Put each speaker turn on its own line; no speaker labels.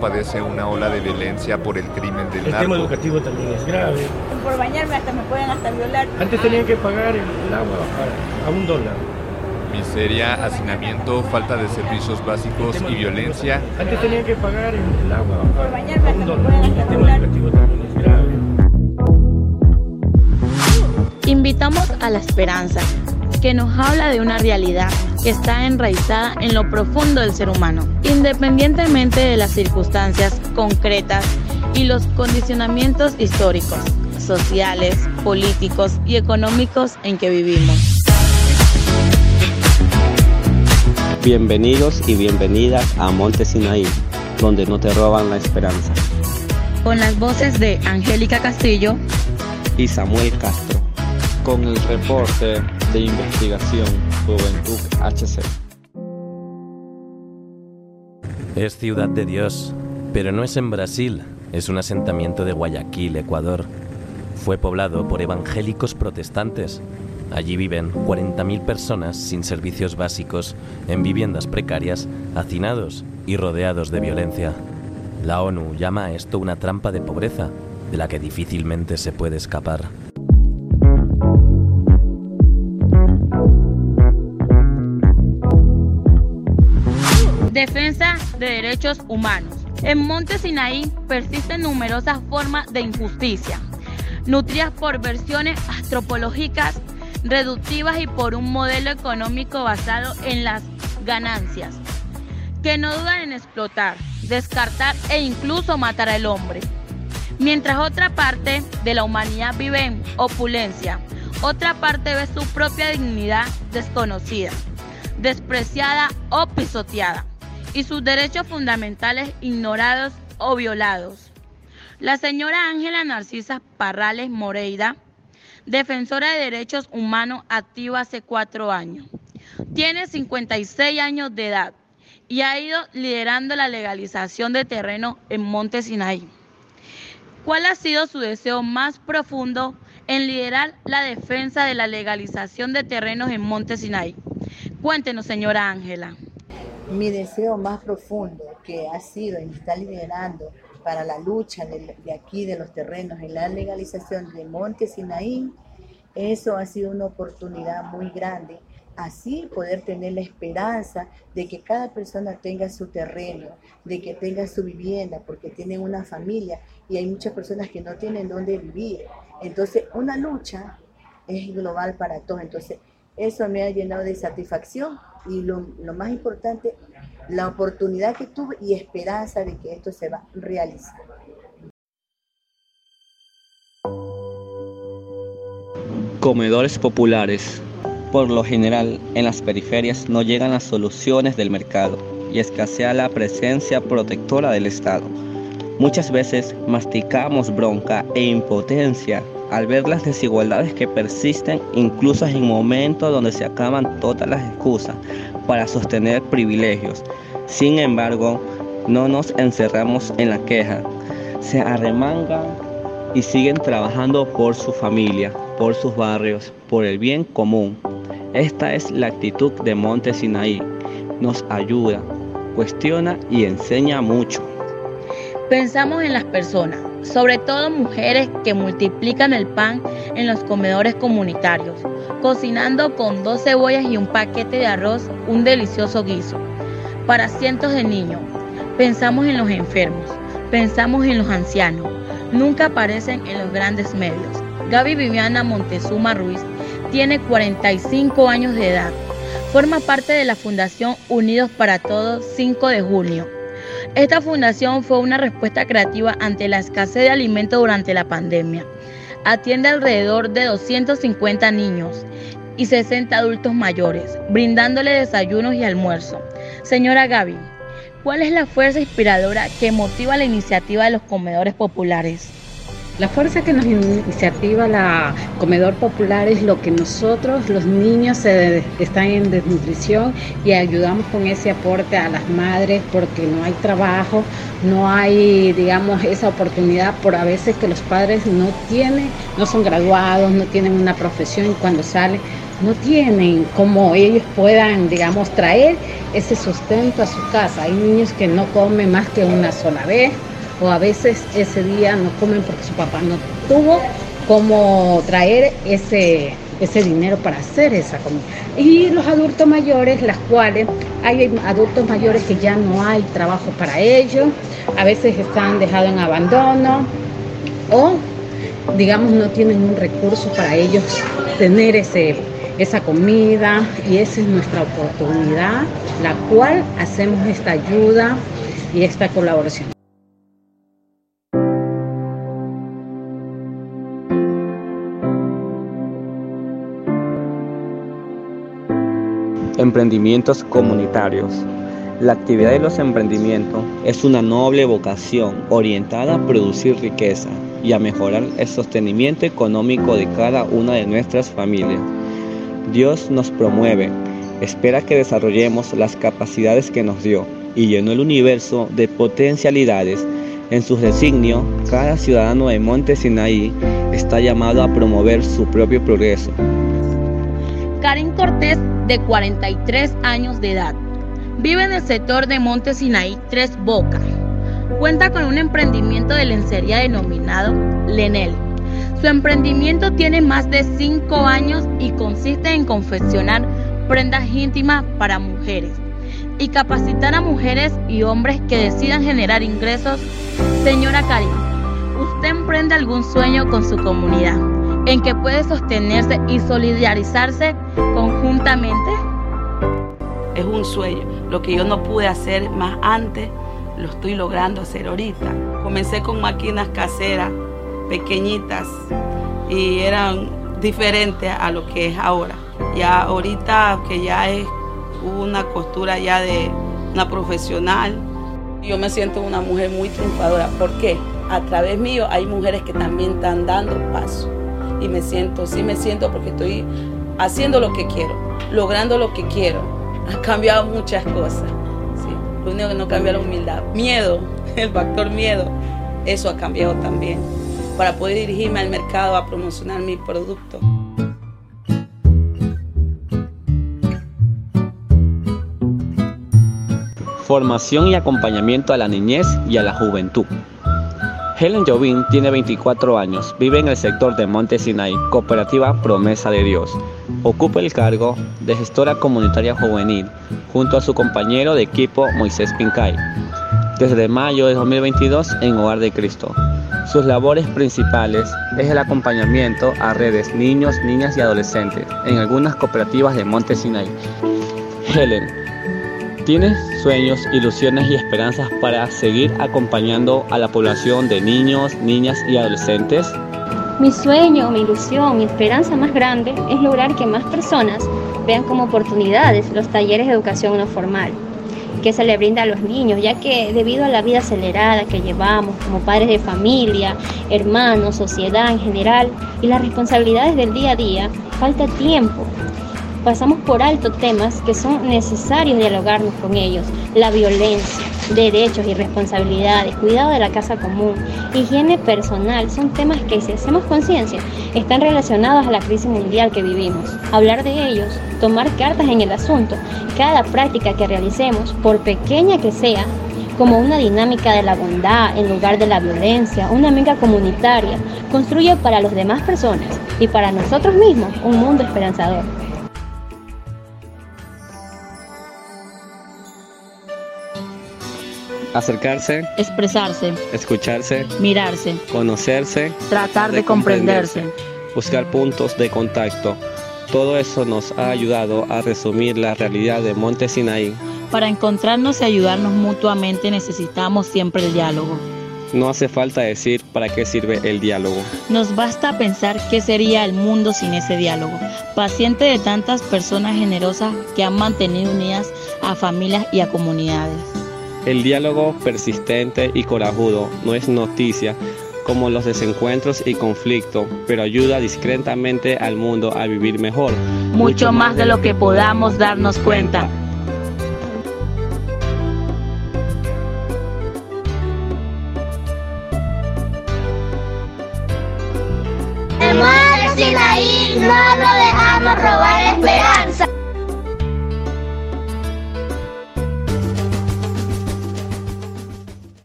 Padece una ola de violencia por el crimen del
El
narco.
tema educativo también es grave.
Por bañarme hasta me pueden hasta violar.
Antes tenían que pagar el, el agua a, a un dólar.
Miseria, hacinamiento, falta de servicios básicos y violencia
Antes tenían que pagar el, el agua
Por bañarme
a
hasta
un
me
dólar.
pueden
El
hasta
tema
violar.
educativo también es grave.
Invitamos a la esperanza, que nos habla de una realidad que está enraizada en lo profundo del ser humano, independientemente de las circunstancias concretas y los condicionamientos históricos, sociales, políticos y económicos en que vivimos.
Bienvenidos y bienvenidas a Monte Sinaí, donde no te roban la esperanza.
Con las voces de Angélica Castillo,
Y Samuel Castro.
con el reporte de investigación Juventud HC.
Es ciudad de Dios, pero no es en Brasil, es un asentamiento de Guayaquil, Ecuador. Fue poblado por evangélicos protestantes. Allí viven 40.000 personas sin servicios básicos, en viviendas precarias, hacinados y rodeados de violencia. La ONU llama a esto una trampa de pobreza, de la que difícilmente se puede escapar.
Defensa de derechos humanos. En Monte Sinaí persisten numerosas formas de injusticia, nutridas por versiones antropológicas reductivas y por un modelo económico basado en las ganancias, que no dudan en explotar, descartar e incluso matar al hombre. Mientras otra parte de la humanidad vive en opulencia, otra parte ve su propia dignidad desconocida, despreciada o pisoteada, y sus derechos fundamentales ignorados o violados. La señora Ángela Narcisa Parrales Moreira, defensora de derechos humanos activa hace cuatro años, tiene 56 años de edad y ha ido liderando la legalización de terreno en Monte Sinaí. ¿Cuál ha sido su deseo más profundo en liderar la defensa de la legalización de terrenos en Monte Sinaí? Cuéntenos, señora Ángela.
Mi deseo más profundo que ha sido y está liderando para la lucha de, aquí de los terrenos en la legalización de Monte Sinaí, eso ha sido una oportunidad muy grande. Así poder tener la esperanza de que cada persona tenga su terreno, de que tenga su vivienda, porque tienen una familia y hay muchas personas que no tienen dónde vivir. Entonces, una lucha es global para todos. Entonces, eso me ha llenado de satisfacción y lo, lo, más importante, la oportunidad que tuve y esperanza de que esto se va a realizar.
Comedores populares. Por lo general, en las periferias no llegan las soluciones del mercado y escasea la presencia protectora del Estado. Muchas veces masticamos bronca e impotencia al ver las desigualdades que persisten incluso en momentos donde se acaban todas las excusas para sostener privilegios. Sin embargo, no nos encerramos en la queja, se arremangan y siguen trabajando por su familia, por sus barrios, por el bien común. Esta es la actitud de Monte Sinaí. Nos ayuda, cuestiona y enseña mucho.
Pensamos en las personas, sobre todo mujeres que multiplican el pan en los comedores comunitarios, cocinando con dos cebollas y un paquete de arroz un delicioso guiso. Para cientos de niños, pensamos en los enfermos, pensamos en los ancianos, nunca aparecen en los grandes medios. Gaby Viviana Montezuma Ruiz tiene 45 años de edad. Forma parte de la Fundación Unidos para Todos 5 de junio. Esta fundación fue una respuesta creativa ante la escasez de alimentos durante la pandemia. Atiende alrededor de 250 niños y 60 adultos mayores, brindándole desayunos y almuerzo. Señora Gaby, ¿cuál es la fuerza inspiradora que motiva la iniciativa de los comedores populares?
La fuerza que nos iniciativa la comedor popular es lo que nosotros, los niños, están en desnutrición y ayudamos con ese aporte a las madres porque no hay trabajo, no hay, digamos, esa oportunidad por a veces que los padres no tienen, no son graduados, no tienen una profesión y cuando salen no tienen como ellos puedan, digamos, traer ese sustento a su casa. Hay niños que no comen más que una sola vez o a veces ese día no comen porque su papá no tuvo como traer ese, ese dinero para hacer esa comida. Y los adultos mayores, las cuales hay adultos mayores que ya no hay trabajo para ellos, a veces están dejados en abandono o digamos no tienen un recurso para ellos tener ese, esa comida y esa es nuestra oportunidad, la cual hacemos esta ayuda y esta colaboración.
Emprendimientos comunitarios. La actividad de los emprendimientos es una noble vocación orientada a producir riqueza y a mejorar el sostenimiento económico de cada una de nuestras familias. Dios nos promueve, espera que desarrollemos las capacidades que nos dio y llenó el universo de potencialidades. En su designio, cada ciudadano de Monte Sinaí está llamado a promover su propio progreso.
Karin Cortés de 43 años de edad. Vive en el sector de Monte Sinaí Tres Bocas. Cuenta con un emprendimiento de lencería denominado Lenel. Su emprendimiento tiene más de 5 años y consiste en confeccionar prendas íntimas para mujeres y capacitar a mujeres y hombres que decidan generar ingresos. Señora Karin, ¿usted emprende algún sueño con su comunidad? En que puede sostenerse y solidarizarse conjuntamente?
Es un sueño. Lo que yo no pude hacer más antes, lo estoy logrando hacer ahorita. Comencé con máquinas caseras, pequeñitas, y eran diferentes a lo que es ahora. Ya ahorita que ya es una costura ya de una profesional, yo me siento una mujer muy triunfadora. ¿Por qué? A través mío hay mujeres que también están dando paso y me siento, sí me siento porque estoy haciendo lo que quiero, logrando lo que quiero. Ha cambiado muchas cosas. Lo único que no cambia la humildad. Miedo, el factor miedo, eso ha cambiado también. Para poder dirigirme al mercado a promocionar mi producto.
Formación y acompañamiento a la niñez y a la juventud. Helen Jovin tiene 24 años, vive en el sector de Monte Sinai, cooperativa Promesa de Dios. Ocupa el cargo de gestora comunitaria juvenil junto a su compañero de equipo Moisés Pincay, desde mayo de 2022 en Hogar de Cristo. Sus labores principales es el acompañamiento a redes niños, niñas y adolescentes en algunas cooperativas de Monte Sinai. Helen ¿Tienes sueños, ilusiones y esperanzas para seguir acompañando a la población de niños, niñas y adolescentes?
Mi sueño, mi ilusión, mi esperanza más grande es lograr que más personas vean como oportunidades los talleres de educación no formal que se le brinda a los niños, ya que debido a la vida acelerada que llevamos como padres de familia, hermanos, sociedad en general y las responsabilidades del día a día, falta tiempo pasamos por alto temas que son necesarios dialogarnos con ellos. La violencia, derechos y responsabilidades, cuidado de la casa común, higiene personal, son temas que si hacemos conciencia están relacionados a la crisis mundial que vivimos. Hablar de ellos, tomar cartas en el asunto, cada práctica que realicemos, por pequeña que sea, como una dinámica de la bondad en lugar de la violencia, una amiga comunitaria, construye para las demás personas y para nosotros mismos un mundo esperanzador.
Acercarse.
Expresarse.
Escucharse.
Mirarse.
Conocerse.
Tratar de, comprenderse.
Buscar puntos de contacto. Todo eso nos ha ayudado a resumir la realidad de Monte Sinaí.
Para encontrarnos y ayudarnos mutuamente necesitamos siempre el diálogo.
No hace falta decir para qué sirve el diálogo.
Nos basta pensar qué sería el mundo sin ese diálogo. Paciente de tantas personas generosas que han mantenido unidas a familias y a comunidades.
El diálogo persistente y corajudo no es noticia como los desencuentros y conflictos, pero ayuda discretamente al mundo a vivir mejor.
Mucho más de lo que podamos darnos cuenta.
no lo dejamos. dejamos robar esperanza.